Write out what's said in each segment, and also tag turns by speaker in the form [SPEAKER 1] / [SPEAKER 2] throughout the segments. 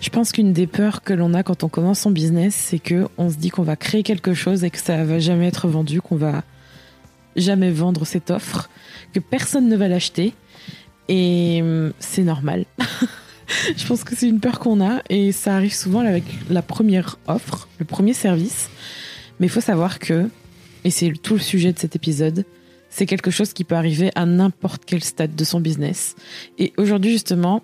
[SPEAKER 1] Je pense qu'une des peurs que l'on a quand on commence son business, c'est que on se dit qu'on va créer quelque chose et que ça va jamais être vendu, qu'on va jamais vendre cette offre, que personne ne va l'acheter. Et hum, c'est normal. je pense que c'est une peur qu'on a et ça arrive souvent avec la première offre, le premier service. Mais il faut savoir que, et c'est tout le sujet de cet épisode, c'est quelque chose qui peut arriver à n'importe quel stade de son business. Et aujourd'hui justement,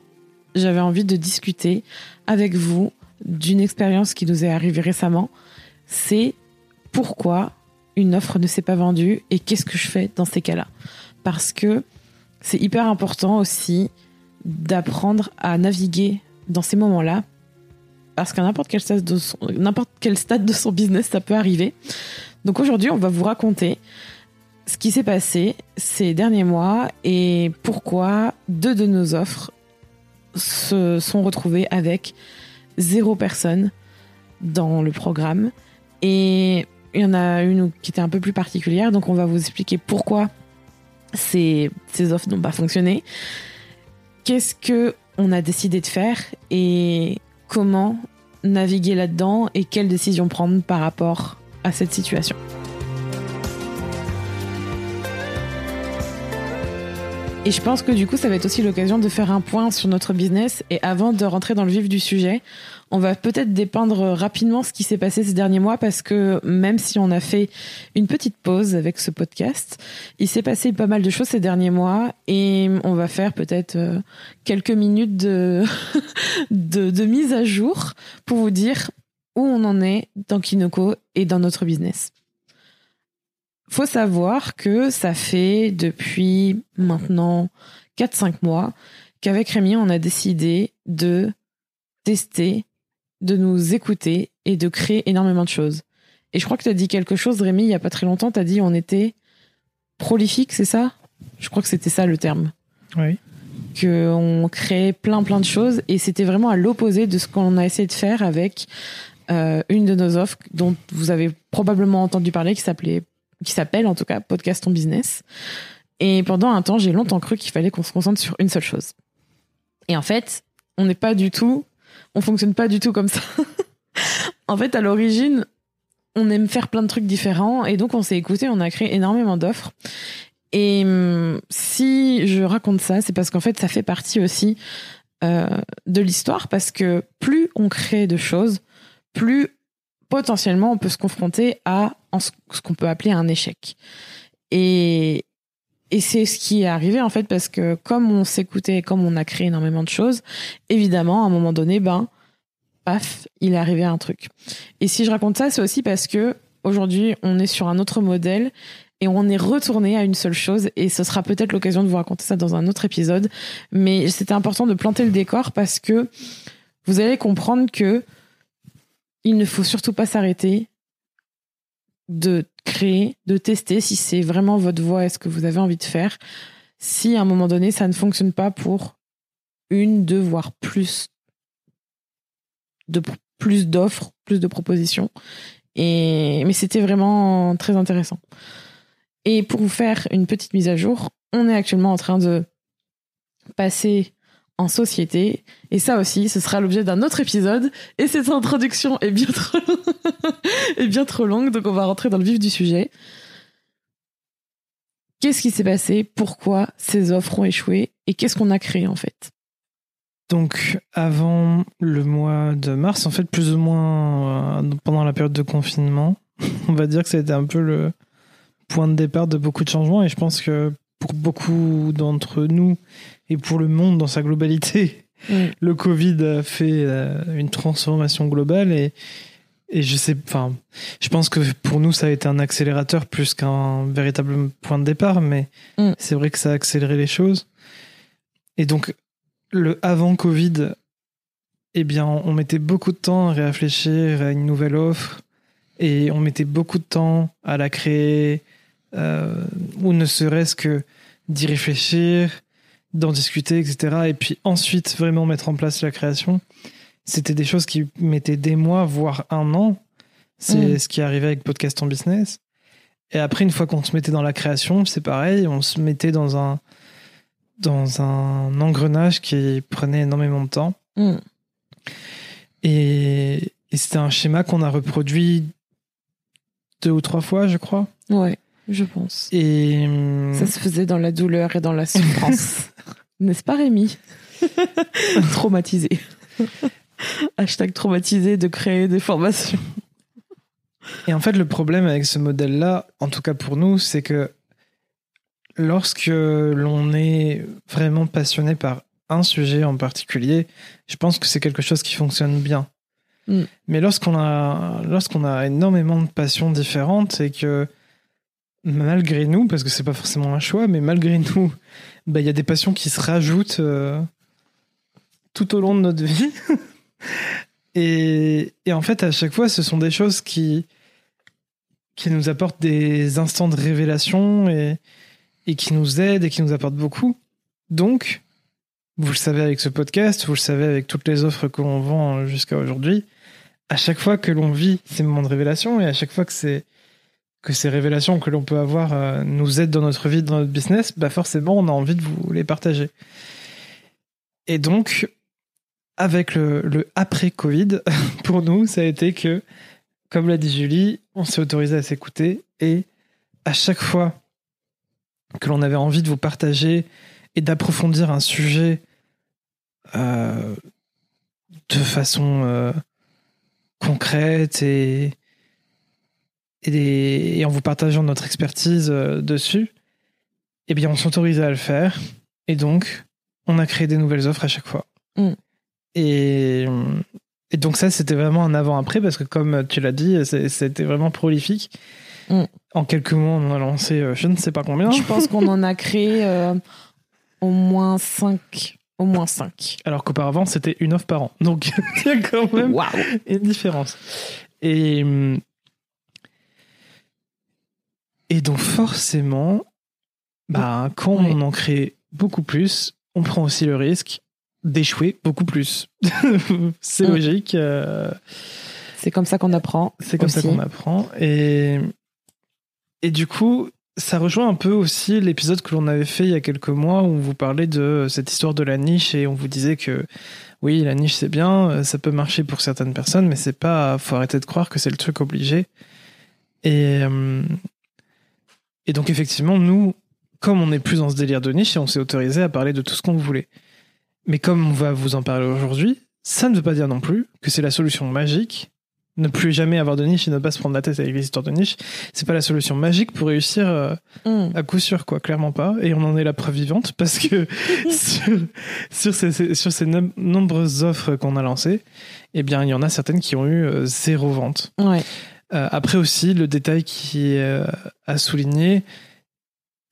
[SPEAKER 1] j'avais envie de discuter avec vous d'une expérience qui nous est arrivée récemment. C'est pourquoi une offre ne s'est pas vendue et qu'est-ce que je fais dans ces cas-là? Parce que c'est hyper important aussi d'apprendre à naviguer dans ces moments-là. Parce qu'à n'importe quel, stade de son, business, ça peut arriver. Donc aujourd'hui, on va vous raconter ce qui s'est passé ces derniers mois et pourquoi deux de nos offres se sont retrouvées avec zéro personne dans le programme. Et il y en a une qui était un peu plus particulière, donc on va vous expliquer pourquoi ces, ces offres n'ont pas fonctionné, qu'est-ce que on a décidé de faire et comment naviguer là-dedans et quelles décisions prendre par rapport à cette situation. Et je pense que du coup, ça va être aussi l'occasion de faire un point sur notre business. Et avant de rentrer dans le vif du sujet, on va peut-être dépeindre rapidement ce qui s'est passé ces derniers mois parce que même si on a fait une petite pause avec ce podcast, il s'est passé pas mal de choses ces derniers mois et on va faire peut-être euh, quelques minutes de, de, de mise à jour pour vous dire où on en est dans Kinoko et dans notre business faut savoir que ça fait depuis maintenant 4-5 mois qu'avec Rémi, on a décidé de tester, de nous écouter et de créer énormément de choses. Et je crois que tu as dit quelque chose, Rémi, il y a pas très longtemps, tu as dit on était prolifique, c'est ça? Je crois que c'était ça le terme.
[SPEAKER 2] Oui.
[SPEAKER 1] Qu'on créait plein plein de choses et c'était vraiment à l'opposé de ce qu'on a essayé de faire avec euh, une de nos offres dont vous avez probablement entendu parler qui s'appelait qui s'appelle en tout cas Podcast ton business. Et pendant un temps, j'ai longtemps cru qu'il fallait qu'on se concentre sur une seule chose. Et en fait, on n'est pas du tout, on fonctionne pas du tout comme ça. en fait, à l'origine, on aime faire plein de trucs différents et donc on s'est écouté, on a créé énormément d'offres. Et hum, si je raconte ça, c'est parce qu'en fait, ça fait partie aussi euh, de l'histoire parce que plus on crée de choses, plus potentiellement on peut se confronter à ce qu'on peut appeler un échec. Et, et c'est ce qui est arrivé en fait parce que comme on s'écoutait, comme on a créé énormément de choses, évidemment à un moment donné, ben paf, il est arrivé un truc. Et si je raconte ça, c'est aussi parce que aujourd'hui on est sur un autre modèle et on est retourné à une seule chose et ce sera peut-être l'occasion de vous raconter ça dans un autre épisode. Mais c'était important de planter le décor parce que vous allez comprendre que il ne faut surtout pas s'arrêter de créer, de tester si c'est vraiment votre voie et ce que vous avez envie de faire. Si à un moment donné, ça ne fonctionne pas pour une, deux, voire plus de plus d'offres, plus de propositions. Et mais c'était vraiment très intéressant. Et pour vous faire une petite mise à jour, on est actuellement en train de passer en société. Et ça aussi, ce sera l'objet d'un autre épisode. Et cette introduction est bien trop, longue, donc on va rentrer dans le vif du sujet. Qu'est-ce qui s'est passé? Pourquoi ces offres ont échoué? Et qu'est-ce qu'on a créé en fait?
[SPEAKER 2] Donc, avant le mois de mars, en fait, plus ou moins euh, pendant la période de confinement, on va dire que ça a été un peu le point de départ de beaucoup de changements. Et je pense que pour beaucoup d'entre nous et pour le monde dans sa globalité, le Covid a fait euh, une transformation globale et, et je sais, enfin, je pense que pour nous, ça a été un accélérateur plus qu'un véritable point de départ, mais mm. c'est vrai que ça a accéléré les choses. Et donc, le avant Covid, eh bien, on mettait beaucoup de temps à réfléchir à une nouvelle offre et on mettait beaucoup de temps à la créer, euh, ou ne serait-ce que d'y réfléchir, d'en discuter, etc. Et puis ensuite, vraiment mettre en place la création. C'était des choses qui mettaient des mois, voire un an. C'est
[SPEAKER 1] Mm.
[SPEAKER 2] ce qui arrivait avec Podcast en Business. Et après, une fois qu'on se mettait dans la création, c'est pareil, on se mettait dans un, dans un engrenage qui prenait énormément de temps.
[SPEAKER 1] Mm.
[SPEAKER 2] Et, et c'était un schéma qu'on a reproduit deux ou trois fois, je crois.
[SPEAKER 1] Ouais, je pense.
[SPEAKER 2] Et
[SPEAKER 1] Ça se faisait dans la douleur et dans la souffrance. N'est-ce pas, Rémi? Traumatisé. Hashtag traumatisé de créer des formations.
[SPEAKER 2] Et en fait, le problème avec ce modèle-là, en tout cas pour nous, c'est que lorsque l'on est vraiment passionné par un sujet en particulier, je pense que c'est quelque chose qui fonctionne bien.
[SPEAKER 1] Mm.
[SPEAKER 2] Mais lorsqu'on a, lorsqu'on a énormément de passions différentes et que malgré nous, parce que c'est pas forcément un choix, mais malgré nous, bah, il y a des passions qui se rajoutent euh, tout au long de notre vie. et, et en fait, à chaque fois, ce sont des choses qui, qui nous apportent des instants de révélation et, et qui nous aident et qui nous apportent beaucoup. Donc, vous le savez avec ce podcast, vous le savez avec toutes les offres qu'on vend jusqu'à aujourd'hui, à chaque fois que l'on vit ces moments de révélation et à chaque fois que c'est que ces révélations que l'on peut avoir euh, nous aident dans notre vie, dans notre business, bah forcément, on a envie de vous les partager. Et donc, avec le, après-Covid, pour nous, ça a été que, comme l'a dit Julie, on s'est autorisé à s'écouter et à chaque fois que l'on avait envie de vous partager et d'approfondir un sujet euh, de façon euh, concrète et, et, des- et en vous partageant notre expertise euh, dessus, eh bien, on s'autorisait à le faire. Et donc, on a créé des nouvelles offres à chaque fois.
[SPEAKER 1] Mm.
[SPEAKER 2] Et, et donc, ça, c'était vraiment un avant-après parce que, comme tu l'as dit, c'était vraiment prolifique.
[SPEAKER 1] Mm.
[SPEAKER 2] En quelques mois, on en a lancé euh, je ne sais pas combien.
[SPEAKER 1] Je pense qu'on en a créé euh, au moins 5. Au moins 5.
[SPEAKER 2] Alors qu'auparavant, c'était une offre par an. Donc, il y a quand même une différence. Et, hum, et donc, forcément, bah, quand
[SPEAKER 1] Ouais.
[SPEAKER 2] on en crée beaucoup plus, on prend aussi le risque d'échouer beaucoup plus. c'est
[SPEAKER 1] Mm.
[SPEAKER 2] logique. euh,
[SPEAKER 1] C'est comme ça qu'on apprend.
[SPEAKER 2] c'est comme ça qu'on apprend. Et, et du coup, ça rejoint un peu aussi l'épisode que l'on avait fait il y a quelques mois où on vous parlait de cette histoire de la niche et on vous disait que oui, la niche c'est bien, euh, ça peut marcher pour certaines personnes, mais c'est pas, faut arrêter de croire que c'est le truc obligé. Et, euh, et donc effectivement, nous, comme on n'est plus dans ce délire de niche, on s'est autorisé à parler de tout ce qu'on voulait. Mais comme on va vous en parler aujourd'hui, ça ne veut pas dire non plus que c'est la solution magique ne plus jamais avoir de niche et ne pas se prendre la tête avec les histoires de niche, c'est pas la solution magique pour réussir euh,
[SPEAKER 1] Mm.
[SPEAKER 2] à coup sûr, quoi, clairement pas. Et on en est la preuve vivante parce que sur, sur ces, sur nombreuses offres qu'on a lancées, eh bien, il y en a certaines qui ont eu euh, zéro vente.
[SPEAKER 1] Ouais.
[SPEAKER 2] Euh, après aussi, le détail qui euh, à souligner,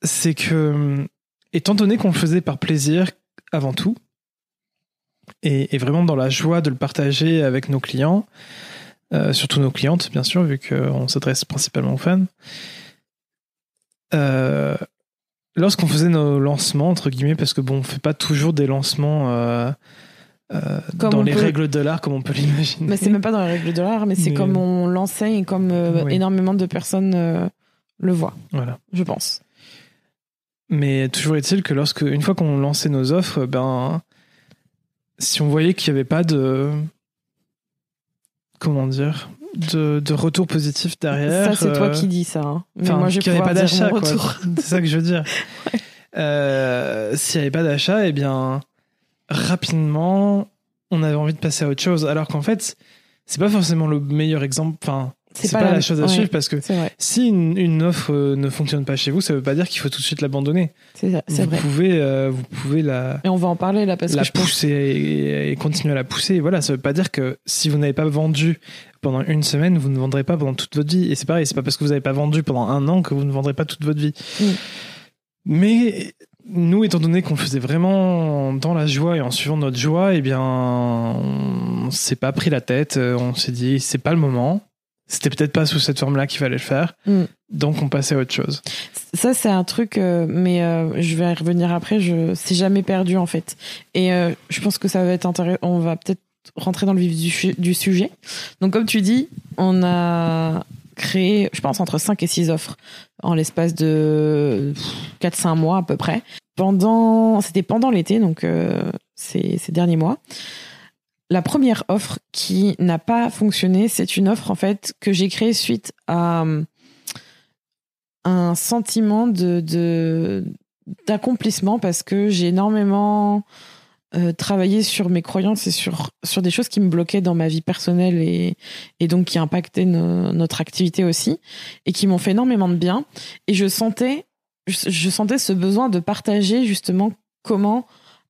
[SPEAKER 2] c'est que, hum, étant donné qu'on le faisait par plaisir avant tout, et, vraiment dans la joie de le partager avec nos clients, euh, surtout nos clientes, bien sûr, vu qu'on s'adresse principalement aux fans, euh, lorsqu'on faisait nos lancements, entre guillemets, parce que bon, on fait pas toujours des lancements euh, dans les
[SPEAKER 1] peut-
[SPEAKER 2] règles de l'art comme on peut l'imaginer.
[SPEAKER 1] Mais c'est même pas dans les règles de l'art, mais c'est
[SPEAKER 2] Mais-
[SPEAKER 1] comme on l'enseigne et comme euh,
[SPEAKER 2] Oui.
[SPEAKER 1] énormément de personnes euh, le voient,
[SPEAKER 2] Voilà.
[SPEAKER 1] je pense.
[SPEAKER 2] Mais toujours est-il que lorsque, une fois qu'on lançait nos offres, ben, si on voyait qu'il n'y avait pas de, comment dire, de, de retour positif derrière.
[SPEAKER 1] ça, c'est toi qui dis ça. hein. Mais
[SPEAKER 2] enfin,
[SPEAKER 1] moi, je
[SPEAKER 2] n'y pas d'achat. C'est ça que je veux dire. Euh, S'il n'y avait pas d'achat, eh bien, rapidement, on avait envie de passer à autre chose. Alors qu'en fait, c'est pas forcément le meilleur exemple. Enfin, c'est pas, la, chose à
[SPEAKER 1] ouais,
[SPEAKER 2] suivre parce que si une, une offre euh, ne fonctionne pas chez vous, ça veut pas dire qu'il faut tout de suite l'abandonner.
[SPEAKER 1] c'est vrai.
[SPEAKER 2] pouvez, euh, vous pouvez la,
[SPEAKER 1] Et on va en parler là parce
[SPEAKER 2] la
[SPEAKER 1] que pense.
[SPEAKER 2] pousser et, et continuer à la pousser. Voilà, ça veut pas dire que si vous n'avez pas vendu pendant une semaine, vous ne vendrez pas pendant toute votre vie. Et c'est pareil, c'est pas parce que vous n'avez pas vendu pendant un an que vous ne vendrez pas toute votre vie. Mais nous, étant donné qu'on faisait vraiment dans la joie et en suivant notre joie, eh bien, on s'est pas pris la tête. On s'est dit, c'est pas le moment. C'était peut-être pas sous cette forme-là qu'il fallait le faire.
[SPEAKER 1] Mm.
[SPEAKER 2] Donc, on passait à autre chose.
[SPEAKER 1] Ça, c'est un truc, euh, mais euh, je vais y revenir après. Je, c'est jamais perdu en fait. Et euh, je pense que ça va être intéressant. On va peut-être rentrer dans le vif du, du sujet. Donc, comme tu dis, on a créé, je pense, entre 5 et 6 offres en l'espace de 4-5 mois à peu près. Pendant, c'était pendant l'été, donc euh, ces, ces derniers mois. La première offre qui n'a pas fonctionné, c'est une offre en fait que j'ai créée suite à euh, un sentiment de d'accomplissement parce que j'ai énormément euh, travaillé sur mes croyances et sur sur des choses qui me bloquaient dans ma vie personnelle et et donc qui impactaient no- notre activité aussi et qui m'ont fait énormément de bien et je sentais je, sentais ce besoin de partager justement comment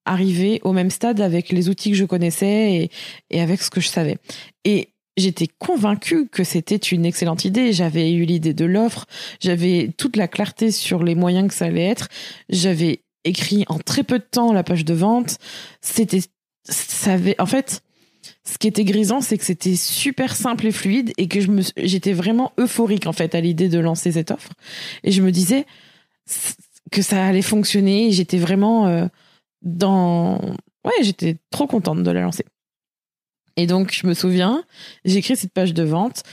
[SPEAKER 1] arriver au même stade avec les outils que je connaissais et, et avec ce que je savais. Et j'étais convaincue que c'était une excellente idée. J'avais eu l'idée de l'offre, j'avais toute la clarté sur les moyens que ça allait être. J'avais écrit en très peu de temps la page de vente. C'était, ça en fait, ce qui était grisant, c'est que c'était super simple et fluide et que je me, j'étais vraiment euphorique en fait à l'idée de lancer cette offre. Et je me disais que ça allait fonctionner. J'étais vraiment euh, dans, ouais, j'étais trop contente de la lancer. Et donc, je me souviens, j'écris cette page de vente.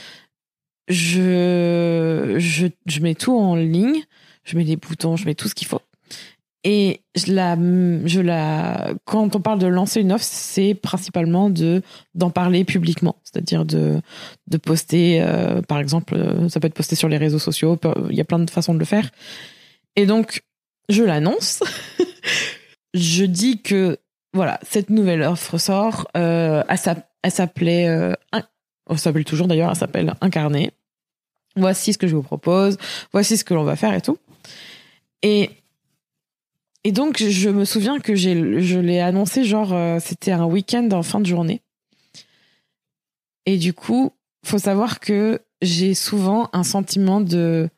[SPEAKER 1] Je, je, je mets tout en ligne. Je mets les boutons, je mets tout ce qu'il faut. Et je la, je la, quand on parle de lancer une offre, c'est principalement de d'en parler publiquement, c'est-à-dire de de poster, euh, par exemple, euh, ça peut être posté sur les réseaux sociaux. Il y a plein de façons de le faire. Et donc, je l'annonce. je dis que voilà, cette nouvelle offre sort. Euh, elle s'app- elle s'appelait, elle s'appelle toujours d'ailleurs, elle s'appelle Incarné. Voici ce que je vous propose. Voici ce que l'on va faire et tout. Et et donc, je me souviens que je l'ai annoncé, genre, euh, c'était un week-end en fin de journée. Et du coup, faut savoir que j'ai souvent un sentiment de,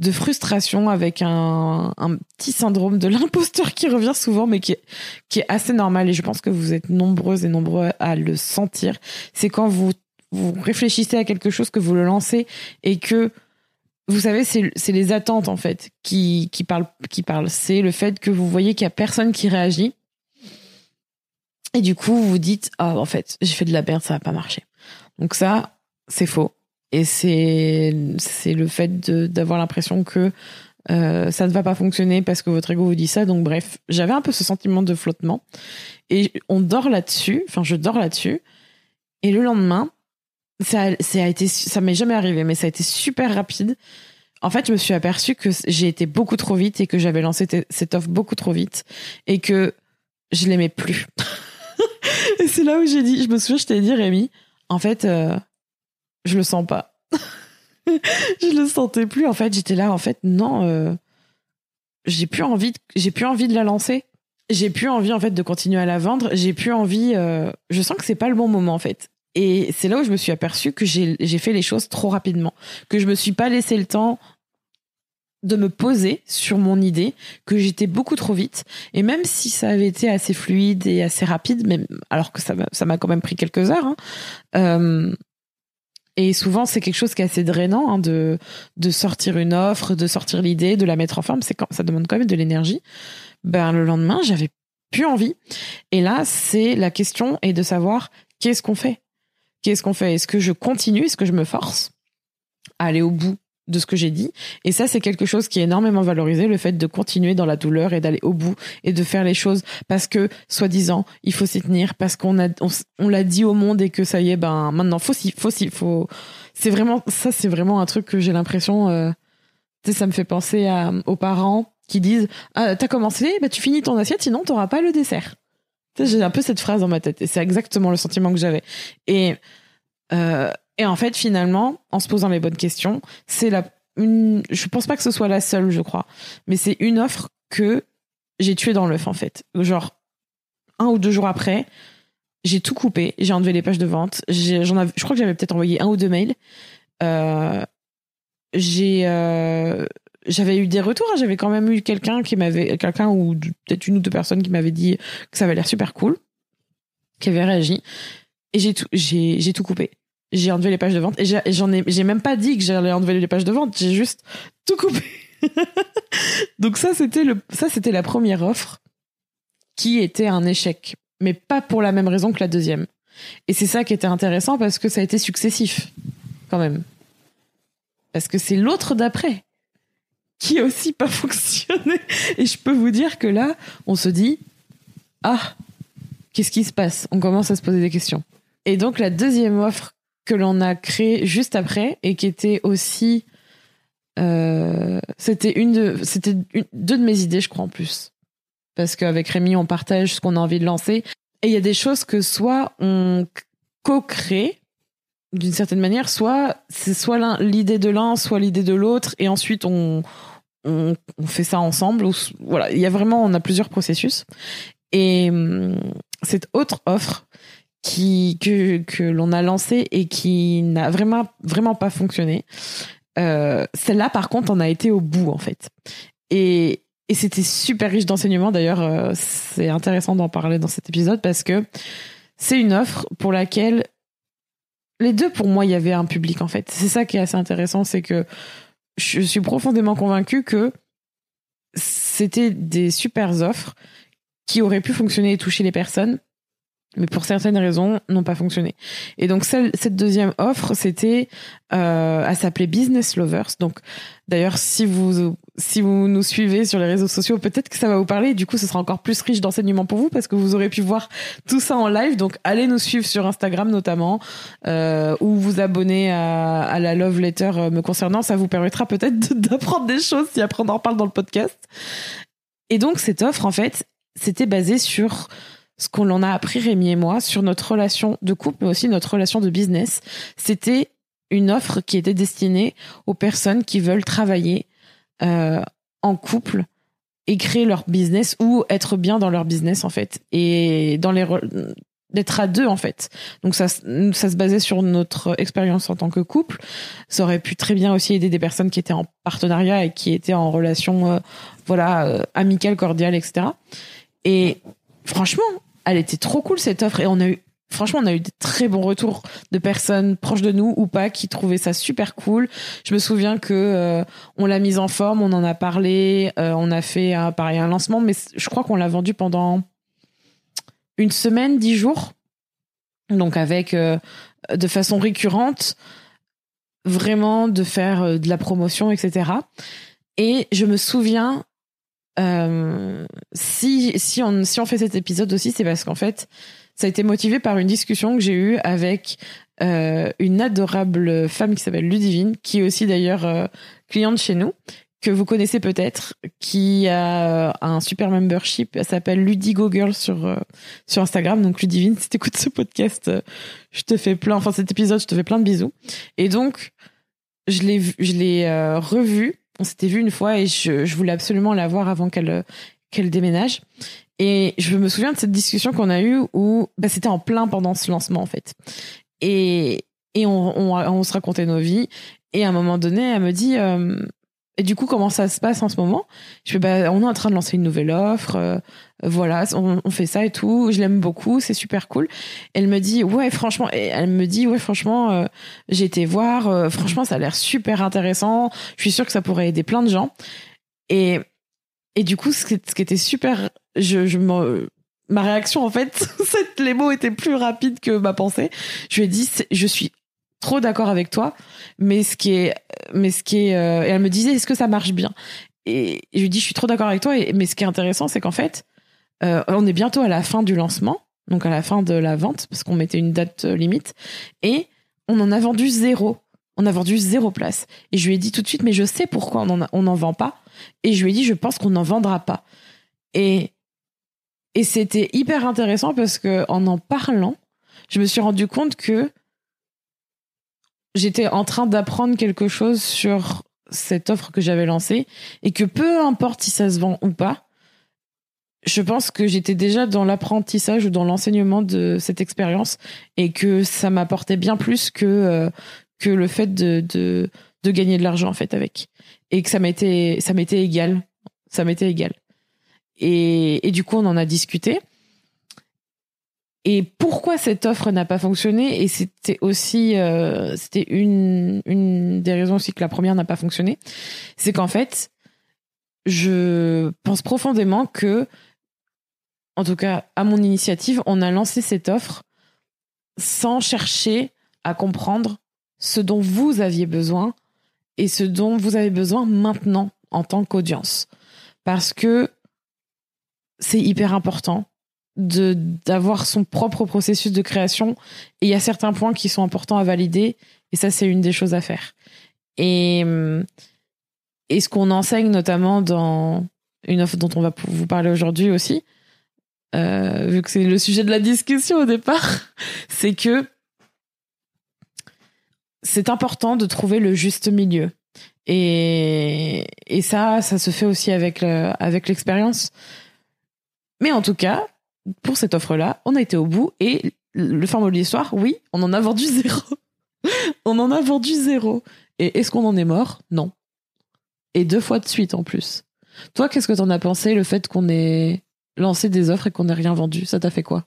[SPEAKER 1] de frustration avec un, un petit syndrome de l'imposteur qui revient souvent, mais qui est, qui est assez normal. Et je pense que vous êtes nombreuses et nombreux à le sentir. C'est quand vous, vous réfléchissez à quelque chose, que vous le lancez et que vous savez, c'est les attentes en fait qui, qui parlent. Qui parlent. C'est le fait que vous voyez qu'il y a personne qui réagit. Et du coup, vous vous dites, ah, en fait, j'ai fait de la merde, ça va pas marcher. Donc ça, c'est faux. Et c'est c'est le fait d'avoir l'impression que euh, ça ne va pas fonctionner parce que votre ego vous dit ça. Donc bref, j'avais un peu ce sentiment de flottement. Et on dort là-dessus. Enfin, je dors là-dessus. Et le lendemain, ça, ça a été, ça m'est jamais arrivé, mais ça a été super rapide. En fait, je me suis aperçue que j'ai été beaucoup trop vite et que j'avais lancé te- cette offre beaucoup trop vite et que je l'aimais plus. et c'est là où j'ai dit, je me souviens, je t'ai dit, Rémi, en fait, euh, je le sens pas. je le sentais plus. En fait, j'étais là, en fait, non, euh, j'ai plus envie, j'ai plus envie de la lancer. J'ai plus envie, en fait, de continuer à la vendre. J'ai plus envie, euh, je sens que c'est pas le bon moment, en fait. Et c'est là où je me suis aperçue que j'ai fait les choses trop rapidement, que je me suis pas laissé le temps de me poser sur mon idée, que j'étais beaucoup trop vite. Et même si ça avait été assez fluide et assez rapide, alors que ça m'a quand même pris quelques heures. hein, euh, et souvent, c'est quelque chose qui est assez drainant hein, de sortir une offre, de sortir l'idée, de la mettre en forme. Ça demande quand même de l'énergie. Ben le lendemain, j'avais plus envie. Et là, c'est la question est de savoir qu'est-ce qu'on fait. Qu'est-ce qu'on fait? Est-ce que je continue? Est-ce que je me force à aller au bout de ce que j'ai dit? Et ça, c'est quelque chose qui est énormément valorisé, le fait de continuer dans la douleur et d'aller au bout et de faire les choses parce que, soi-disant, il faut s'y tenir, parce qu'on l'a dit au monde et que ça y est, ben maintenant, faut s'y, faut s'y, faut. C'est vraiment ça, c'est vraiment un truc que j'ai l'impression. euh, tu sais, ça me fait penser aux parents qui disent ah, T'as commencé, bah, tu finis ton assiette, sinon t'auras pas le dessert. J'ai un peu cette phrase dans ma tête et c'est exactement le sentiment que j'avais. Et, euh, et en fait, finalement, en se posant les bonnes questions, c'est la. Une, je pense pas que ce soit la seule, je crois, mais c'est une offre que j'ai tuée dans l'œuf en fait. Genre, un ou deux jours après, j'ai tout coupé, j'ai enlevé les pages de vente, j'en je crois que j'avais peut-être envoyé un ou deux mails. Euh, j'ai euh, j'avais eu des retours. hein. J'avais quand même eu quelqu'un qui m'avait, quelqu'un ou peut-être une ou deux personnes qui m'avaient dit que ça avait l'air super cool, qui avait réagi. Et j'ai tout, j'ai, j'ai tout coupé. J'ai enlevé les pages de vente et j'en ai, j'ai même pas dit que j'allais enlever les pages de vente. J'ai juste tout coupé. Donc ça, c'était le, ça, c'était la première offre qui était un échec, mais pas pour la même raison que la deuxième. Et c'est ça qui était intéressant parce que ça a été successif, quand même. Parce que c'est l'autre d'après qui aussi pas fonctionné. Et je peux vous dire que là, on se dit, ah, qu'est-ce qui se passe? On commence à se poser des questions. Et donc la deuxième offre que l'on a créée juste après et qui était aussi, euh, c'était de, c'était deux de mes idées, je crois en plus, parce qu'avec Rémi, on partage ce qu'on a envie de lancer. Et il y a des choses que soit on co-crée d'une certaine manière, soit c'est soit l'idée de l'un, soit l'idée de l'autre, et ensuite on, on, fait ça ensemble. voilà, il y a vraiment, on a plusieurs processus. Et hum, cette autre offre qui que, que l'on a lancée et qui n'a vraiment vraiment pas fonctionné, euh, celle-là par contre, on a été au bout en fait. Et et c'était super riche d'enseignements. D'ailleurs, euh, c'est intéressant d'en parler dans cet épisode parce que c'est une offre pour laquelle les deux, pour moi, il y avait un public en fait. C'est ça qui est assez intéressant, c'est que je suis profondément convaincue que c'était des super offres qui auraient pu fonctionner et toucher les personnes, mais pour certaines raisons, n'ont pas fonctionné. Et donc cette deuxième offre, c'était, euh, elle s'appelait Business Lovers. Donc d'ailleurs, si vous si vous nous suivez sur les réseaux sociaux, peut-être que ça va vous parler. Du coup, ce sera encore plus riche d'enseignements pour vous parce que vous aurez pu voir tout ça en live. Donc allez nous suivre sur Instagram notamment euh, ou vous abonner à, la love letter euh, me concernant. Ça vous permettra peut-être d'apprendre des choses si après on en reparle dans le podcast. Et donc cette offre, en fait, c'était basé sur ce qu'on en a appris Rémi et moi sur notre relation de couple, mais aussi notre relation de business. C'était une offre qui était destinée aux personnes qui veulent travailler euh, en couple et créer leur business ou être bien dans leur business en fait et dans les re- d'être à deux en fait. Donc ça ça se basait sur notre expérience en tant que couple. Ça aurait pu très bien aussi aider des personnes qui étaient en partenariat et qui étaient en relation euh, voilà euh, amicale, cordiale, etc. Et franchement, elle était trop cool cette offre et on a eu franchement on a eu des très bons retours de personnes proches de nous ou pas qui trouvaient ça super cool. Je me souviens que euh, on l'a mise en forme, on en a parlé, euh, on a fait euh, pareil un lancement, mais je crois qu'on l'a vendu pendant une semaine, dix jours, donc avec euh, de façon récurrente, vraiment de faire euh, de la promotion, etc. Et je me souviens, euh, si si on si on fait cet épisode aussi, c'est parce qu'en fait, ça a été motivé par une discussion que j'ai eue avec euh, une adorable femme qui s'appelle Ludivine, qui est aussi d'ailleurs euh, cliente chez nous, que vous connaissez peut-être, qui a euh, un super membership, elle s'appelle Ludigo Girl sur, euh, sur Instagram. Donc Ludivine, si t'écoutes ce podcast, euh, je te fais plein, enfin cet épisode, je te fais plein de bisous. Et donc, je l'ai je l'ai euh, revu, on s'était vu une fois et je, voulais absolument la voir avant qu'elle qu'elle déménage. Et je me souviens de cette discussion qu'on a eue où bah, c'était en plein pendant ce lancement en fait. Et, et on, on, on se racontait nos vies. Et à un moment donné, elle me dit euh, Et du coup, comment ça se passe en ce moment? Je fais bah, On est en train de lancer une nouvelle offre. euh, voilà, on, fait ça et tout. Je l'aime beaucoup, c'est super cool. Elle me dit Ouais, franchement, et elle me dit Ouais, franchement, euh, j'ai été voir. euh, franchement, ça a l'air super intéressant. Je suis sûre que ça pourrait aider plein de gens. Et, et du coup, ce qui, était super, je, je ma réaction en fait, les mots étaient plus rapides que ma pensée. Je lui ai dit, je suis trop d'accord avec toi, mais ce qui est, mais ce qui est, euh, et elle me disait, est-ce que ça marche bien? Et je lui dit, je suis trop d'accord avec toi, et, mais ce qui est intéressant, c'est qu'en fait, euh, on est bientôt à la fin du lancement, donc à la fin de la vente, parce qu'on mettait une date euh, limite, et on en a vendu zéro. On a vendu zéro place. Et je lui ai dit tout de suite, mais je sais pourquoi on n'en vend pas. Et je lui ai dit, je pense qu'on n'en vendra pas. Et, et c'était hyper intéressant parce que en en parlant, je me suis rendu compte que j'étais en train d'apprendre quelque chose sur cette offre que j'avais lancée et que peu importe si ça se vend ou pas, je pense que j'étais déjà dans l'apprentissage ou dans l'enseignement de cette expérience et que ça m'apportait bien plus que, euh, que le fait de, de, de gagner de l'argent en fait avec. Et que ça m'était ça m'était égal. Ça m'était égal. Et, et du coup on en a discuté et pourquoi cette offre n'a pas fonctionné? Et c'était aussi euh, c'était une une des raisons aussi que la première n'a pas fonctionné. C'est qu'en fait je pense profondément que en tout cas à mon initiative on a lancé cette offre sans chercher à comprendre ce dont vous aviez besoin et ce dont vous avez besoin maintenant en tant qu'audience. Parce que c'est hyper important de d'avoir son propre processus de création. Et il y a certains points qui sont importants à valider. Et ça c'est une des choses à faire. Et et ce qu'on enseigne notamment dans une offre dont on va vous parler aujourd'hui aussi euh, vu que c'est le sujet de la discussion au départ c'est que c'est important de trouver le juste milieu. Et et ça ça se fait aussi avec le, avec l'expérience. Mais en tout cas pour cette offre-là, on a été au bout et le format de l'histoire, oui, on en a vendu zéro. on en a vendu zéro. Et est-ce qu'on en est mort? Non. Et deux fois de suite en plus. Toi, qu'est-ce que t'en as pensé, le fait qu'on ait lancé des offres et qu'on n'ait rien vendu? Ça t'a fait quoi?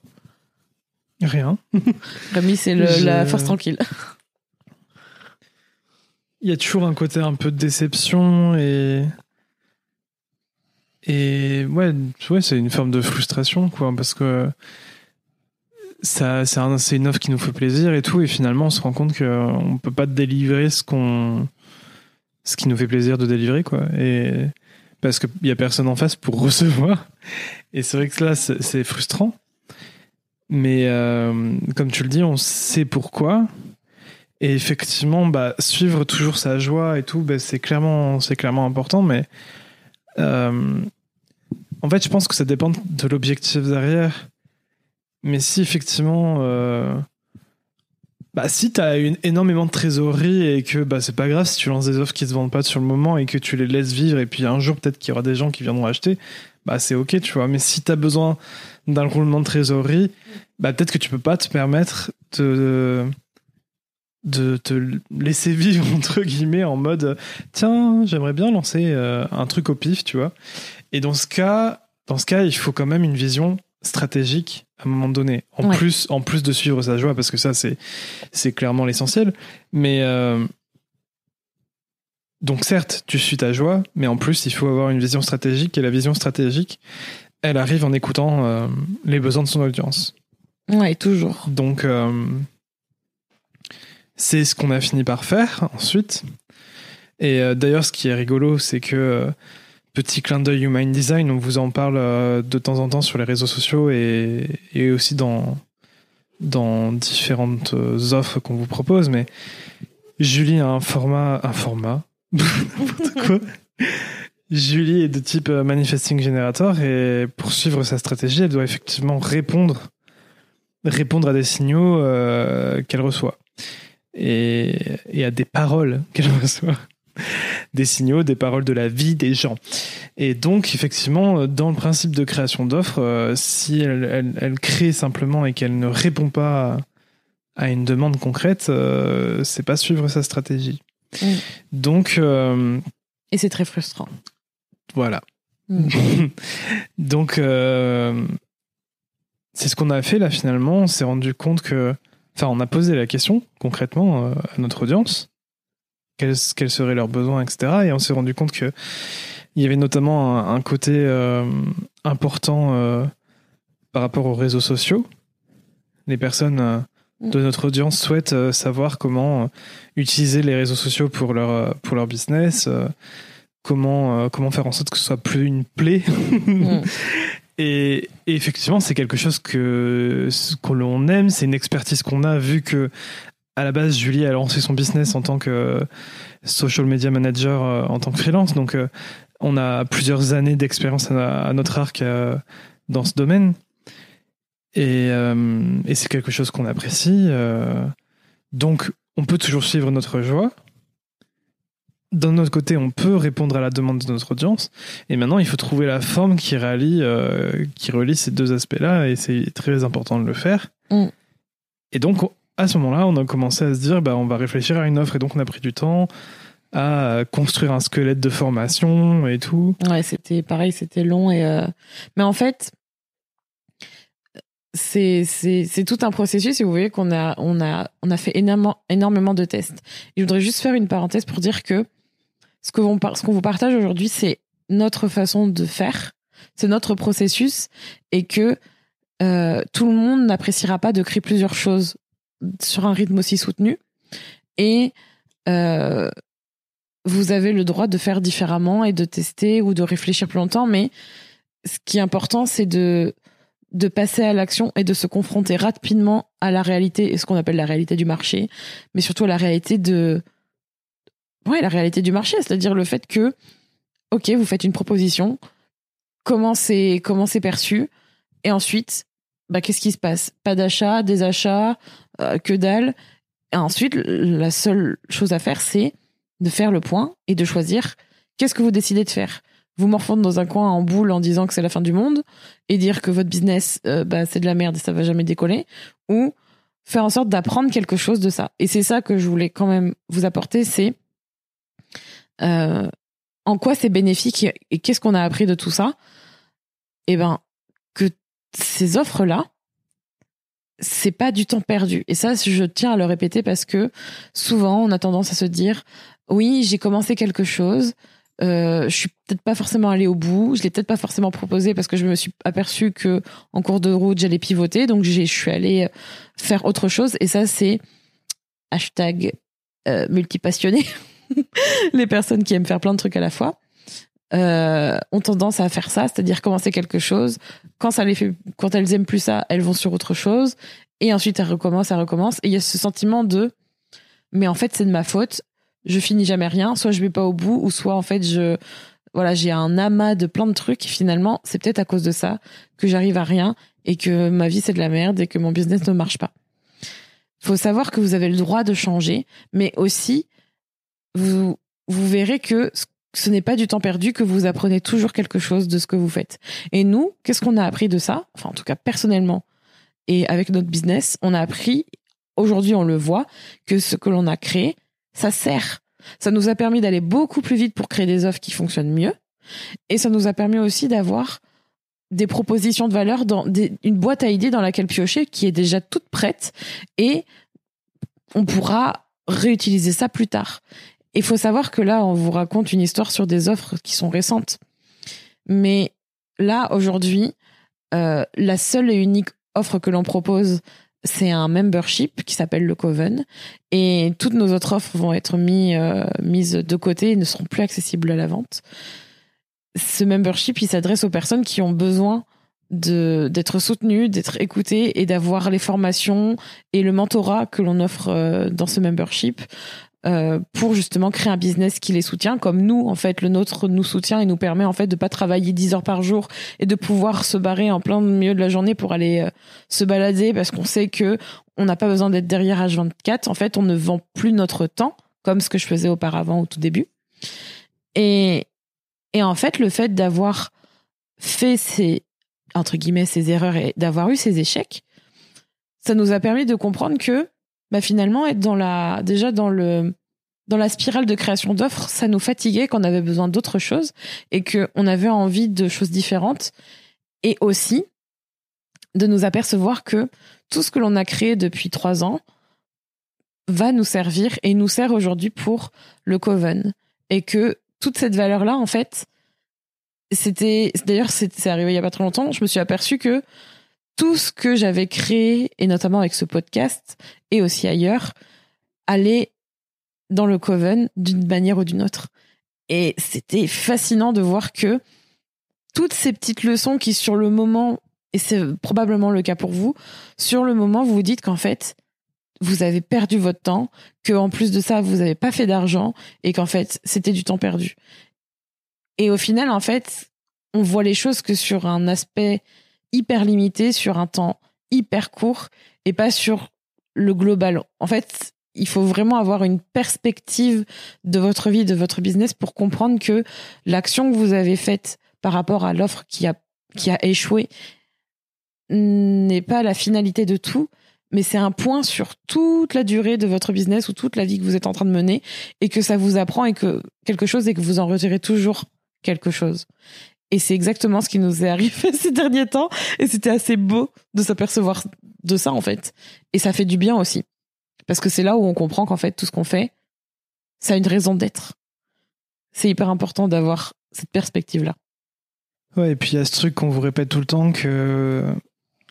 [SPEAKER 2] Rien.
[SPEAKER 1] Rémi, c'est
[SPEAKER 2] Je-
[SPEAKER 1] la force tranquille.
[SPEAKER 2] Il y a toujours un côté un peu de déception et. Et ouais, ouais c'est une forme de frustration, quoi, parce que ça, c'est un- c'est une offre qui nous fait plaisir et tout, et finalement on se rend compte qu'on peut pas délivrer ce qu'on. ce qui nous fait plaisir de délivrer, quoi. Et parce qu'il y a personne en face pour recevoir. Et c'est vrai que là, c'est c'est frustrant. Mais euh, comme tu le dis, on sait pourquoi. Et effectivement, bah, suivre toujours sa joie et tout, bah, c'est clairement, c'est clairement important. Mais euh, en fait, je pense que ça dépend de l'objectif derrière. Mais si effectivement, euh, bah, si tu as une, énormément de trésorerie et que bah, c'est pas grave si tu lances des offres qui se vendent pas sur le moment et que tu les laisses vivre et puis un jour peut-être qu'il y aura des gens qui viendront acheter, bah, c'est ok, tu vois. Mais si tu as besoin d'un roulement de trésorerie, bah, peut-être que tu peux pas te permettre de de te laisser vivre entre guillemets en mode tiens j'aimerais bien lancer euh, un truc au pif tu vois. Et dans ce cas dans ce cas il faut quand même une vision stratégique à un moment donné. En
[SPEAKER 1] Ouais.
[SPEAKER 2] plus en plus de suivre sa joie parce que ça c'est c'est clairement l'essentiel. Mais euh, donc certes tu suis ta joie mais en plus il faut avoir une vision stratégique. Et la vision stratégique elle arrive en écoutant euh, les besoins de son audience.
[SPEAKER 1] Ouais, toujours.
[SPEAKER 2] donc, euh, c'est ce qu'on a fini par faire ensuite. Et euh, d'ailleurs, ce qui est rigolo, c'est que euh, petit clin d'œil Human Design, on vous en parle euh, de temps en temps sur les réseaux sociaux et, aussi dans, différentes offres qu'on vous propose. Mais Julie a un format, un format. Julie est de type Manifesting Generator et pour suivre sa stratégie, elle doit effectivement répondre à des signaux qu'elle reçoit et, et à des paroles qu'elle reçoit. Des signaux, des paroles de la vie des gens. Et donc, effectivement, dans le principe de création d'offres, euh, si elle, elle- elle crée simplement et qu'elle ne répond pas à une demande concrète, euh, c'est pas suivre sa stratégie. Donc, euh,
[SPEAKER 1] Et c'est très frustrant.
[SPEAKER 2] voilà.
[SPEAKER 1] Mm.
[SPEAKER 2] Donc, euh, c'est ce qu'on a fait là finalement. On s'est rendu compte que. Enfin, on a posé la question concrètement euh, à notre audience. Quels, quels seraient leurs besoins, etc. Et on s'est rendu compte que il y avait notamment un, un côté euh, important euh, par rapport aux réseaux sociaux. Les personnes euh, de notre audience souhaitent savoir comment utiliser les réseaux sociaux pour leur, pour leur business, comment, comment faire en sorte que ce soit plus une plaie. Et, effectivement, c'est quelque chose que l'on aime, c'est une expertise qu'on a vu que à la base Julie a lancé son business en tant que social media manager euh, en tant que freelance, donc euh, on a plusieurs années d'expérience à, notre arc euh, dans ce domaine. Et, c'est quelque chose qu'on apprécie. donc, on peut toujours suivre notre joie. D'un autre côté, on peut répondre à la demande de notre audience. Et maintenant, il faut trouver la forme qui relie, euh, qui relie ces deux aspects-là. Et c'est très important de le faire.
[SPEAKER 1] Mm.
[SPEAKER 2] Et donc, à ce moment-là, on a commencé à se dire, bah, on va réfléchir à une offre. Et donc, on a pris du temps à construire un squelette de formation et tout.
[SPEAKER 1] Ouais, c'était pareil, c'était long et euh, mais en fait c'est tout un processus et vous voyez qu'on a on a on a fait énormément énormément de tests. Et je voudrais juste faire une parenthèse pour dire que ce que ce qu'on vous partage aujourd'hui, c'est notre façon de faire, c'est notre processus et que euh, tout le monde n'appréciera pas de créer plusieurs choses sur un rythme aussi soutenu. Et euh, vous avez le droit de faire différemment et de tester ou de réfléchir plus longtemps, mais ce qui est important, c'est de de passer à l'action et de se confronter rapidement à la réalité et ce qu'on appelle la réalité du marché, mais surtout à la réalité de ouais, la réalité du marché, c'est-à-dire le fait que OK, vous faites une proposition, comment c'est comment c'est perçu et ensuite bah qu'est-ce qui se passe? Pas d'achat, des achats, euh, que dalle. Et ensuite, la seule chose à faire, c'est de faire le point et de choisir qu'est-ce que vous décidez de faire. Vous morfondre dans un coin en boule en disant que c'est la fin du monde et dire que votre business, euh, bah, c'est de la merde et ça va jamais décoller, ou faire en sorte d'apprendre quelque chose de ça. Et c'est ça que je voulais quand même vous apporter, c'est euh, en quoi c'est bénéfique et, qu'est-ce qu'on a appris de tout ça? Eh ben, que ces offres-là, c'est pas du temps perdu. Et ça, je tiens à le répéter parce que souvent, on a tendance à se dire, oui, j'ai commencé quelque chose, euh, je suis peut-être pas forcément allé au bout, je l'ai peut-être pas forcément proposé parce que je me suis aperçu que en cours de route j'allais pivoter, donc je suis allée faire autre chose. Et ça, c'est hashtag euh, multipassionné. Les personnes qui aiment faire plein de trucs à la fois. Euh, ont tendance à faire ça, c'est-à-dire commencer quelque chose. Quand ça les fait, quand elles aiment plus ça, elles vont sur autre chose, et ensuite elles recommencent, elles recommencent. Et il y a ce sentiment de, mais en fait c'est de ma faute. Je finis jamais rien. Soit je vais pas au bout, ou soit en fait je, voilà, j'ai un amas de plein de trucs. Et finalement, c'est peut-être à cause de ça que j'arrive à rien et que ma vie c'est de la merde et que mon business ne marche pas. Faut savoir que vous avez le droit de changer, mais aussi vous vous verrez que ce n'est pas du temps perdu, que vous apprenez toujours quelque chose de ce que vous faites. Et nous, qu'est-ce qu'on a appris de ça? Enfin, en tout cas, personnellement, et avec notre business, on a appris, aujourd'hui on le voit, que ce que l'on a créé, ça sert. Ça nous a permis d'aller beaucoup plus vite pour créer des offres qui fonctionnent mieux. Et ça nous a permis aussi d'avoir des propositions de valeur dans une boîte à idées dans laquelle piocher qui est déjà toute prête et on pourra réutiliser ça plus tard. Il faut savoir que là, on vous raconte une histoire sur des offres qui sont récentes. Mais là, aujourd'hui, euh, la seule et unique offre que l'on propose, c'est un membership qui s'appelle le Coven. Et toutes nos autres offres vont être mis, euh, mises de côté et ne seront plus accessibles à la vente. Ce membership, il s'adresse aux personnes qui ont besoin d'être soutenues, d'être écoutées et d'avoir les formations et le mentorat que l'on offre euh, dans ce membership euh, pour justement créer un business qui les soutient comme nous en fait le nôtre nous soutient et nous permet en fait de pas travailler 10 heures par jour et de pouvoir se barrer en plein milieu de la journée pour aller euh, se balader parce qu'on sait que on n'a pas besoin d'être derrière H24 en fait on ne vend plus notre temps comme ce que je faisais auparavant au tout début. Et et en fait le fait d'avoir fait ces entre guillemets ces erreurs et d'avoir eu ces échecs ça nous a permis de comprendre que bah finalement être dans la déjà dans le dans la spirale de création d'offres, ça nous fatiguait qu'on avait besoin d'autre chose et que on avait envie de choses différentes et aussi de nous apercevoir que tout ce que l'on a créé depuis trois ans va nous servir et nous sert aujourd'hui pour le Coven. Et que toute cette valeur là en fait c'était d'ailleurs c'est arrivé il y a pas très longtemps je me suis aperçu que tout ce que j'avais créé, et notamment avec ce podcast, et aussi ailleurs, allait dans le Coven d'une manière ou d'une autre. Et c'était fascinant de voir que toutes ces petites leçons qui, sur le moment, et c'est probablement le cas pour vous, sur le moment, vous vous dites qu'en fait, vous avez perdu votre temps, que en plus de ça, vous n'avez pas fait d'argent, et qu'en fait, c'était du temps perdu. Et au final, en fait, on voit les choses que sur un aspect hyper limité sur un temps hyper court et pas sur le global. En fait, il faut vraiment avoir une perspective de votre vie, de votre business pour comprendre que l'action que vous avez faite par rapport à l'offre qui a, qui a échoué n'est pas la finalité de tout, mais c'est un point sur toute la durée de votre business ou toute la vie que vous êtes en train de mener et que ça vous apprend et que quelque chose et que vous en retirez toujours quelque chose. Et c'est exactement ce qui nous est arrivé ces derniers temps et c'était assez beau de s'apercevoir de ça en fait. Et ça fait du bien aussi. Parce que c'est là où on comprend qu'en fait tout ce qu'on fait, ça a une raison d'être. C'est hyper important d'avoir cette perspective-là.
[SPEAKER 2] Ouais, et puis il y a ce truc qu'on vous répète tout le temps que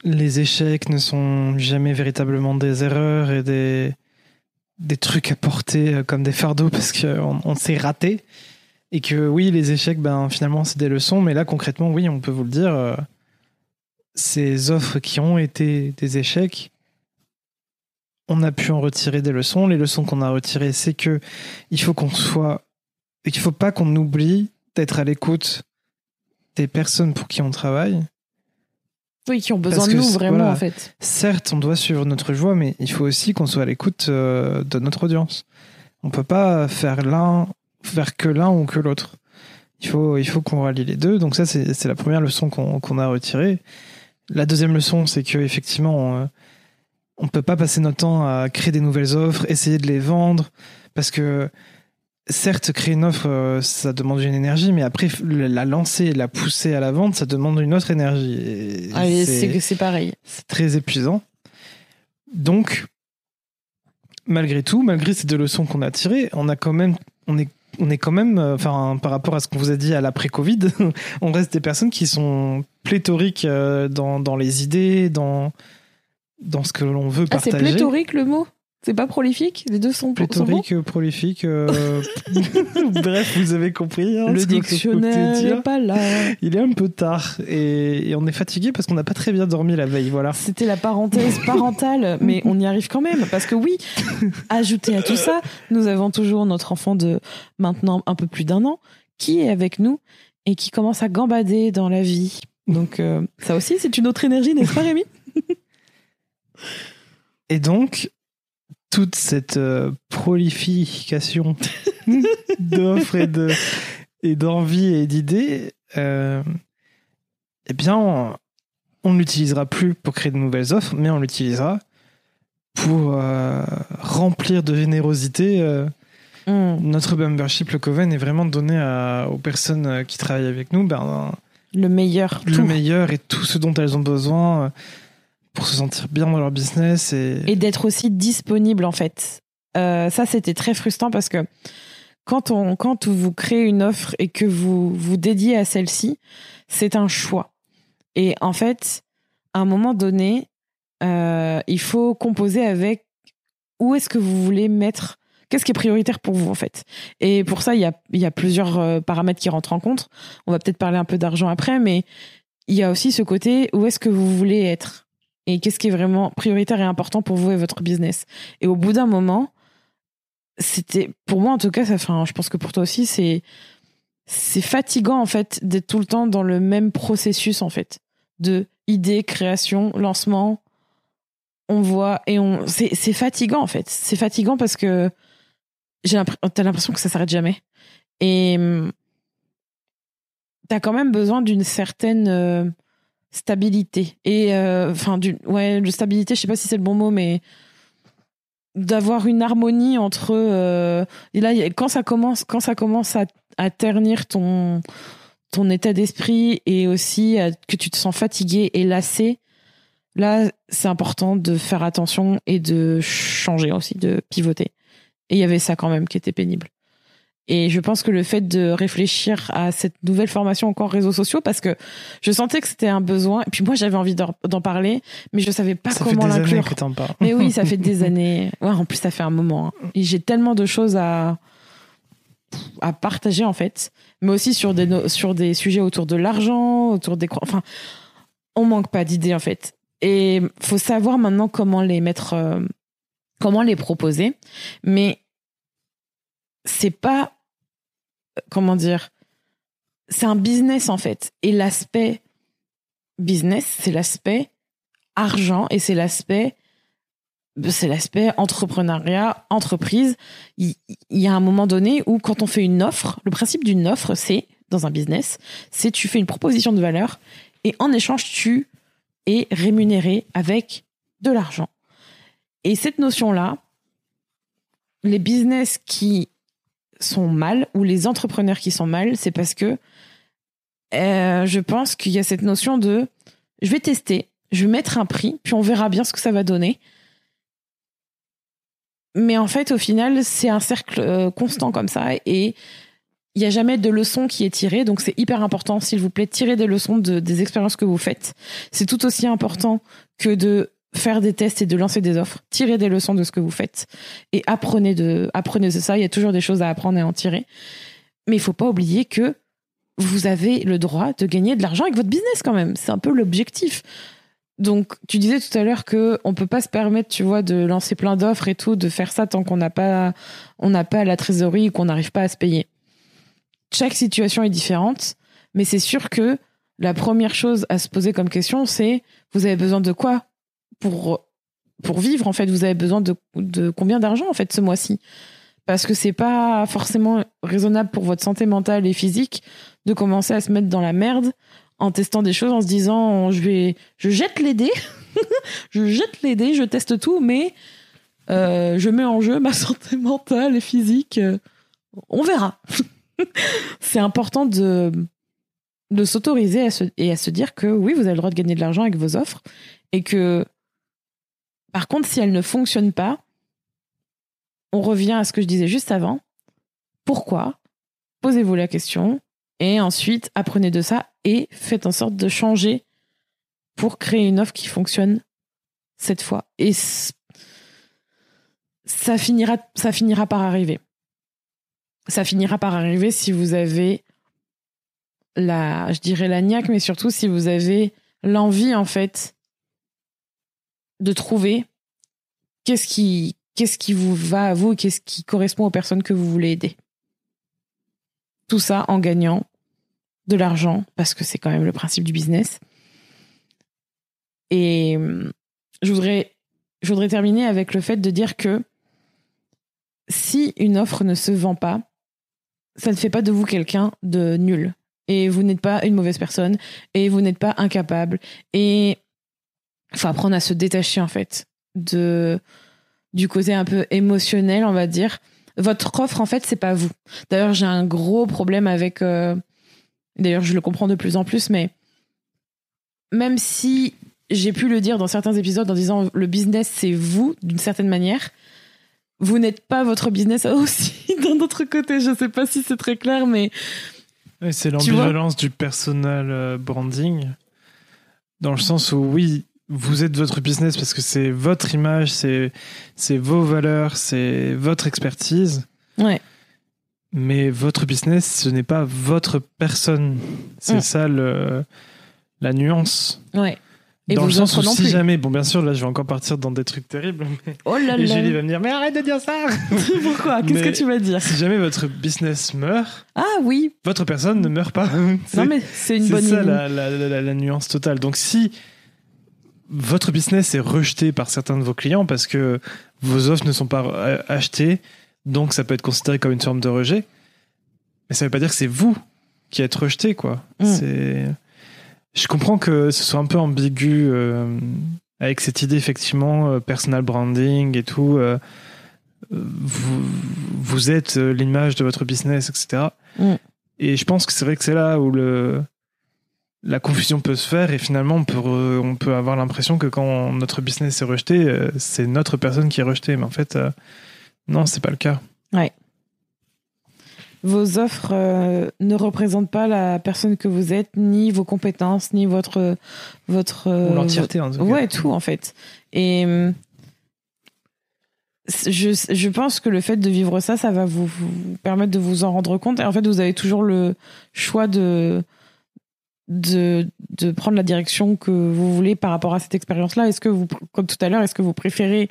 [SPEAKER 2] les échecs ne sont jamais véritablement des erreurs et des, des trucs à porter comme des fardeaux parce qu'on on, s'est raté. Et que oui, les échecs, ben, finalement, c'est des leçons. Mais là, concrètement, oui, on peut vous le dire, euh, ces offres qui ont été des échecs, on a pu en retirer des leçons. Les leçons qu'on a retirées, c'est que il faut qu'on soit, et qu'il faut pas qu'on oublie d'être à l'écoute des personnes pour qui on travaille
[SPEAKER 1] oui, qui ont besoin de nous vraiment en fait.
[SPEAKER 2] Certes, on doit suivre notre joie, mais il faut aussi qu'on soit à l'écoute euh, de notre audience. On peut pas faire l'un, faire que l'un ou que l'autre. Il faut, il faut qu'on rallie les deux. Donc ça, c'est la première leçon qu'on a retirée. La deuxième leçon, c'est que effectivement, on, on peut pas passer notre temps à créer des nouvelles offres, essayer de les vendre, parce que certes, créer une offre, euh, ça demande une énergie, mais après, la lancer, la pousser à la vente, ça demande une autre énergie.
[SPEAKER 1] Ah, c'est pareil.
[SPEAKER 2] C'est très épuisant. Donc, malgré tout, malgré ces deux leçons qu'on a tirées, on a quand même, on est, on est quand même, euh, enfin, par rapport à ce qu'on vous a dit à l'après-Covid, on reste des personnes qui sont pléthoriques euh, dans, dans les idées, dans, dans ce que l'on veut partager.
[SPEAKER 1] Ah, c'est pléthorique le mot? C'est pas prolifique? Les deux sont
[SPEAKER 2] pléthorique,
[SPEAKER 1] sont
[SPEAKER 2] prolifique. Euh, bref, vous avez compris.
[SPEAKER 1] Hein, le dictionnaire n'est pas là.
[SPEAKER 2] Il est un peu tard et, on est fatigué parce qu'on n'a pas très bien dormi la veille. Voilà.
[SPEAKER 1] C'était la parenthèse parentale, mais on y arrive quand même parce que oui, ajouté à tout ça, nous avons toujours notre enfant de maintenant un peu plus d'un an qui est avec nous et qui commence à gambader dans la vie. Donc euh, ça aussi, c'est une autre énergie, n'est-ce pas, Rémi?
[SPEAKER 2] Et donc, toute cette euh, prolification d'offres et de et d'envie et d'idées, euh, eh bien, on ne l'utilisera plus pour créer de nouvelles offres, mais on l'utilisera pour euh, remplir de générosité mm. notre membership, le Coven, est vraiment donné aux personnes qui travaillent avec nous ben,
[SPEAKER 1] le meilleur.
[SPEAKER 2] Le meilleur et tout ce dont elles ont besoin pour se sentir bien dans leur business et,
[SPEAKER 1] et d'être aussi disponible en fait. Euh, ça, c'était très frustrant parce que quand on quand vous créez une offre et que vous vous dédiez à celle-ci, c'est un choix. Et en fait, à un moment donné, euh, il faut composer avec où est-ce que vous voulez mettre qu'est-ce qui est prioritaire pour vous en fait. Et pour ça, il y a, il y a plusieurs euh, paramètres qui rentrent en compte. On va peut-être parler un peu d'argent après, mais il y a aussi ce côté où est-ce que vous voulez être et qu'est-ce qui est vraiment prioritaire et important pour vous et votre business? Et au bout d'un moment, c'était, pour moi en tout cas, ça, je pense que pour toi aussi, c'est, c'est fatigant en fait d'être tout le temps dans le même processus en fait de idée, création, lancement. On voit et on, c'est, c'est fatigant en fait. C'est fatigant parce que j'ai t'as l'impression que ça s'arrête jamais. Et t'as quand même besoin d'une certaine euh, stabilité. Et euh, enfin du ouais de stabilité je sais pas si c'est le bon mot mais d'avoir une harmonie entre euh, et là quand ça commence quand ça commence à, ternir ton ton état d'esprit et aussi que tu te sens fatigué et lassé là c'est important de faire attention et de changer aussi de pivoter. Et il y avait ça quand même qui était pénible et je pense que le fait de réfléchir à cette nouvelle formation encore réseaux sociaux, parce que je sentais que c'était un besoin, et puis moi j'avais envie d'en parler, mais je savais pas comment l'inclure. Mais oui, ça fait des années. Ouais, en plus ça fait un moment. Hein. Et j'ai tellement de choses à à partager en fait, mais aussi sur des sur des sujets autour de l'argent, autour des enfin, on manque pas d'idées en fait. Et faut savoir maintenant comment les mettre, euh, comment les proposer, mais c'est pas comment dire, c'est un business en fait. Et l'aspect business, c'est l'aspect argent et c'est l'aspect c'est l'aspect entrepreneuriat, entreprise. Il, y a un moment donné où quand on fait une offre, le principe d'une offre, c'est dans un business, c'est tu fais une proposition de valeur et en échange tu es rémunéré avec de l'argent. Et cette notion-là, les business qui sont mal ou les entrepreneurs qui sont mal, c'est parce que euh, je pense qu'il y a cette notion de je vais tester, je vais mettre un prix, puis on verra bien ce que ça va donner. Mais en fait, au final, c'est un cercle euh, constant comme ça et il n'y a jamais de leçon qui est tirée. Donc, c'est hyper important, s'il vous plaît, tirer des leçons de, des expériences que vous faites. C'est tout aussi important que de faire des tests et de lancer des offres. Tirez des leçons de ce que vous faites et apprenez de, apprenez de ça. Il y a toujours des choses à apprendre et à en tirer. Mais il faut pas oublier que vous avez le droit de gagner de l'argent avec votre business quand même. C'est un peu l'objectif. Donc, tu disais tout à l'heure que on peut pas se permettre, tu vois, de lancer plein d'offres et tout, de faire ça tant qu'on n'a pas, on n'a pas la trésorerie ou qu'on n'arrive pas à se payer. Chaque situation est différente, mais c'est sûr que la première chose à se poser comme question, c'est vous avez besoin de quoi pour pour vivre en fait Vous avez besoin de, de combien d'argent en fait ce mois-ci? Parce que c'est pas forcément raisonnable pour votre santé mentale et physique de commencer à se mettre dans la merde en testant des choses, en se disant je vais, je jette les dés, je jette les dés, je teste tout, mais euh, je mets en jeu ma santé mentale et physique. Euh, on verra. c'est important de de s'autoriser et à se dire que oui, vous avez le droit de gagner de l'argent avec vos offres et que par contre, si elles ne fonctionnent pas, on revient à ce que je disais juste avant. Pourquoi? Posez-vous la question et ensuite apprenez de ça et faites en sorte de changer pour créer une offre qui fonctionne cette fois. Et ça finira, par arriver. Ça finira par arriver si vous avez la, je dirais la mais surtout si vous avez l'envie, en fait, de trouver qu'est-ce qui, vous va à vous et qu'est-ce qui correspond aux personnes que vous voulez aider. Tout ça en gagnant de l'argent, parce que c'est quand même le principe du business. Et hum, je voudrais, je voudrais terminer avec le fait de dire que si une offre ne se vend pas, ça ne fait pas de vous quelqu'un de nul. Et vous n'êtes pas une mauvaise personne. Et vous n'êtes pas incapable. Et faut apprendre à se détacher, en fait, de, du côté un peu émotionnel, on va dire. Votre offre, en fait, c'est pas vous. D'ailleurs, j'ai un gros problème avec, euh, D'ailleurs, je le comprends de plus en plus, mais même si j'ai pu le dire dans certains épisodes en disant le business, c'est vous, d'une certaine manière, vous n'êtes pas votre business aussi d'un autre côté. Je ne sais pas si c'est très clair, mais.
[SPEAKER 2] c'est l'ambivalence du personal euh, branding, dans le sens où, oui, vous êtes votre business parce que c'est votre image, c'est vos valeurs, c'est votre expertise.
[SPEAKER 1] Ouais.
[SPEAKER 2] Mais votre business, ce n'est pas votre personne. C'est mm. ça le, la nuance.
[SPEAKER 1] Ouais.
[SPEAKER 2] Et dans le sens où si jamais, bon bien sûr là je vais encore partir dans des trucs terribles, mais
[SPEAKER 1] oh là là.
[SPEAKER 2] et Julie va me dire mais arrête de dire ça.
[SPEAKER 1] Pourquoi? Qu'est-ce que tu vas dire?
[SPEAKER 2] Si jamais votre business meurt,
[SPEAKER 1] ah oui,
[SPEAKER 2] votre personne ne meurt pas.
[SPEAKER 1] non mais c'est une bonne.
[SPEAKER 2] C'est ça la, la, la, la, nuance totale. Donc si votre business est rejeté par certains de vos clients parce que vos offres ne sont pas achetées, donc ça peut être considéré comme une forme de rejet. Mais ça veut pas dire que c'est vous qui êtes rejeté, quoi. Mm. C'est. Je comprends que ce soit un peu ambigu euh, avec cette idée effectivement euh, personal branding et tout. Euh, vous, vous êtes l'image de votre business, etc. Mm. Et je pense que c'est vrai que c'est là où le la confusion peut se faire et finalement on peut on peut avoir l'impression que quand notre business est rejeté, c'est notre personne qui est rejetée. Mais en fait, non, c'est pas le cas.
[SPEAKER 1] Ouais. Vos offres euh, ne représentent pas la personne que vous êtes, ni vos compétences, ni votre votre
[SPEAKER 2] l'entièreté en tout cas.
[SPEAKER 1] Ouais, tout en fait. Et hum, je, je pense que le fait de vivre ça, ça va vous, vous, permettre de vous en rendre compte. Et en fait, vous avez toujours le choix de, de, de prendre la direction que vous voulez par rapport à cette expérience-là. Est-ce que vous, comme tout à l'heure, est-ce que vous préférez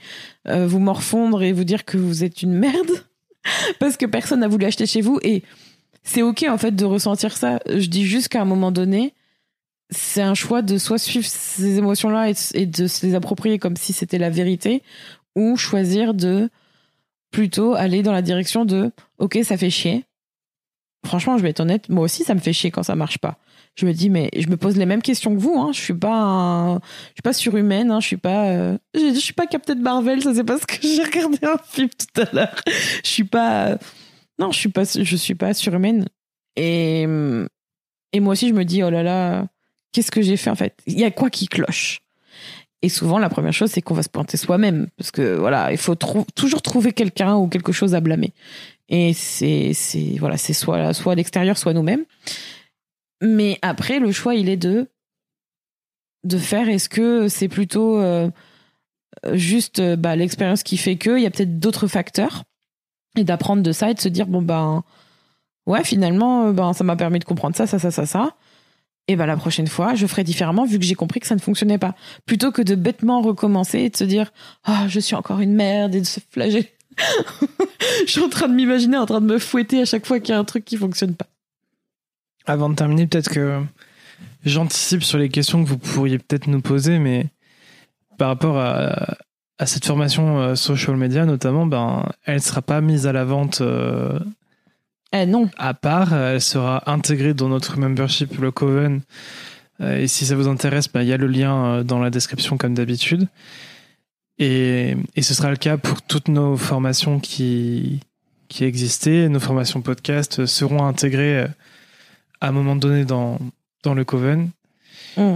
[SPEAKER 1] euh, vous morfondre et vous dire que vous êtes une merde? Parce que personne n'a voulu acheter chez vous et c'est ok en fait de ressentir ça. Je dis juste qu'à un moment donné, c'est un choix de soit suivre ces émotions-là et, de se les approprier comme si c'était la vérité, ou choisir de plutôt aller dans la direction de ok ça fait chier, franchement, je vais être honnête, moi aussi, ça me fait chier quand ça marche pas. Je me dis, mais je me pose les mêmes questions que vous. Hein. Je suis pas, je suis pas surhumaine. Hein. Je suis pas, euh, je, suis pas Captain Marvel. Ça c'est parce que j'ai regardé un film tout à l'heure. Je suis pas, non, je suis pas, je suis pas surhumaine. Et et moi aussi, je me dis, oh là là, qu'est-ce que j'ai fait en fait? Il y a quoi qui cloche? Et souvent, la première chose, c'est qu'on va se pointer soi-même. Parce que voilà, il faut toujours trouver quelqu'un ou quelque chose à blâmer. Et c'est, c'est, voilà, c'est soit, soit l'extérieur, soit nous-mêmes. Mais après, le choix, il est de, faire, est-ce que c'est plutôt euh, juste bah, l'expérience qui fait que, il y a peut-être d'autres facteurs. Et d'apprendre de ça et de se dire, bon, ben, ouais, finalement, ben, ça m'a permis de comprendre ça, ça, ça, ça, ça et ben la prochaine fois, je ferai différemment vu que j'ai compris que ça ne fonctionnait pas. Plutôt que de bêtement recommencer et de se dire oh, je suis encore une merde et de se flageller. je suis en train de m'imaginer en train de me fouetter à chaque fois qu'il y a un truc qui fonctionne pas.
[SPEAKER 2] Avant de terminer, peut-être que j'anticipe sur les questions que vous pourriez peut-être nous poser, mais par rapport à, à cette formation euh, social media notamment, ben elle sera pas mise à la vente euh,
[SPEAKER 1] eh non.
[SPEAKER 2] À part, elle sera intégrée dans notre membership, le Coven. Euh, et si ça vous intéresse, bah, il y a le lien euh, dans la description comme d'habitude. Et, et, ce sera le cas pour toutes nos formations qui, qui existaient. Nos formations podcast seront intégrées euh, à un moment donné dans, dans le Coven. Mm.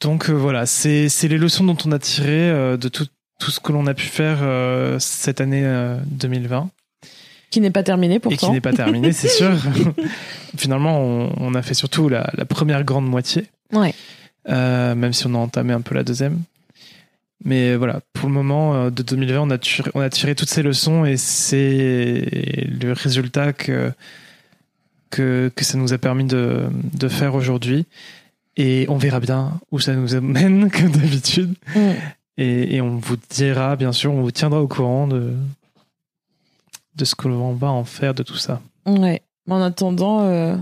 [SPEAKER 2] Donc voilà, c'est les leçons dont on a tiré de tout, tout ce que l'on a pu faire cette année 2020.
[SPEAKER 1] Qui n'est pas terminé pourtant.
[SPEAKER 2] Et qui n'est pas terminé, c'est sûr. Finalement, on, a fait surtout la, première grande moitié.
[SPEAKER 1] Ouais.
[SPEAKER 2] Euh, même si on a entamé un peu la deuxième. Mais voilà, pour le moment euh, de 2020, on a tiré, on a tiré toutes ces leçons et c'est le résultat que, que, que, ça nous a permis de, de faire aujourd'hui. Et on verra bien où ça nous amène, comme d'habitude. Mm. Et, et, on vous dira, bien sûr, on vous tiendra au courant de, de ce que l'on va en faire de tout ça.
[SPEAKER 1] Ouais. En attendant, euh,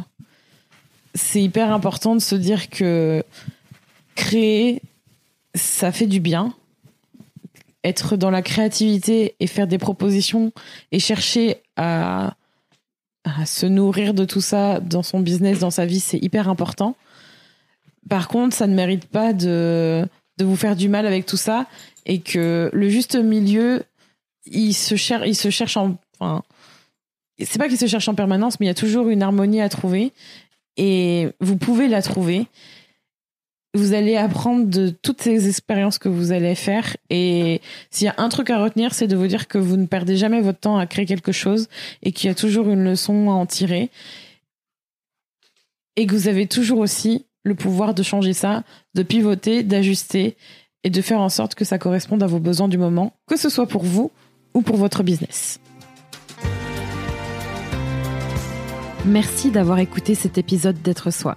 [SPEAKER 1] c'est hyper important de se dire que créer, ça fait du bien. Être dans la créativité et faire des propositions et chercher à, à se nourrir de tout ça dans son business, dans sa vie, c'est hyper important. Par contre, ça ne mérite pas de, de vous faire du mal avec tout ça et que le juste milieu, il se, cherche, il se cherche en Enfin, c'est pas qu'il se cherche en permanence, mais il y a toujours une harmonie à trouver. Et vous pouvez la trouver. Vous allez apprendre de toutes ces expériences que vous allez faire. Et s'il y a un truc à retenir, c'est de vous dire que vous ne perdez jamais votre temps à créer quelque chose et qu'il y a toujours une leçon à en tirer. Et que vous avez toujours aussi le pouvoir de changer ça, de pivoter, d'ajuster et de faire en sorte que ça corresponde à vos besoins du moment, que ce soit pour vous ou pour votre business. Merci d'avoir écouté cet épisode d'être soi.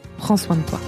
[SPEAKER 1] prends soin de toi.